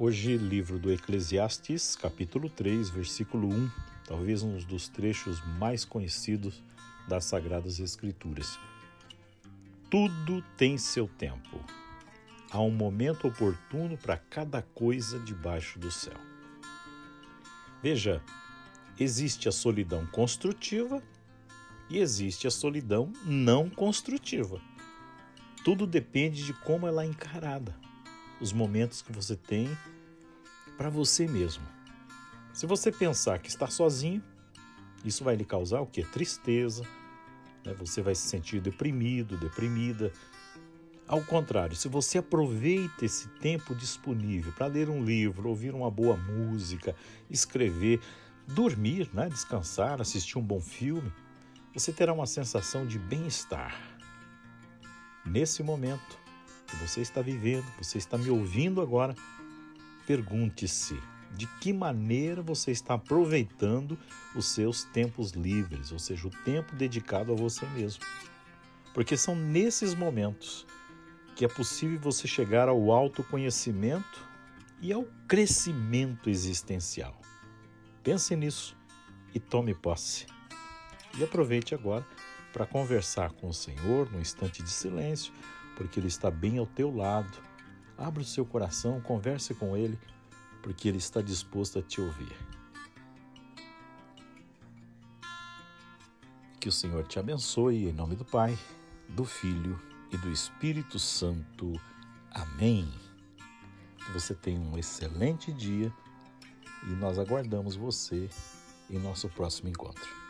Hoje, livro do Eclesiastes, capítulo 3, versículo 1, talvez um dos trechos mais conhecidos das Sagradas Escrituras. Tudo tem seu tempo. Há um momento oportuno para cada coisa debaixo do céu. Veja, existe a solidão construtiva e existe a solidão não construtiva. Tudo depende de como ela é encarada os momentos que você tem para você mesmo. Se você pensar que está sozinho, isso vai lhe causar o que? Tristeza, né? você vai se sentir deprimido, deprimida. Ao contrário, se você aproveita esse tempo disponível para ler um livro, ouvir uma boa música, escrever, dormir, né? descansar, assistir um bom filme, você terá uma sensação de bem-estar. Nesse momento, que você está vivendo, você está me ouvindo agora, pergunte-se de que maneira você está aproveitando os seus tempos livres, ou seja, o tempo dedicado a você mesmo. Porque são nesses momentos que é possível você chegar ao autoconhecimento e ao crescimento existencial. Pense nisso e tome posse. E aproveite agora para conversar com o Senhor num instante de silêncio porque Ele está bem ao teu lado. Abra o seu coração, converse com Ele, porque Ele está disposto a te ouvir. Que o Senhor te abençoe em nome do Pai, do Filho e do Espírito Santo. Amém. Que você tenha um excelente dia e nós aguardamos você em nosso próximo encontro.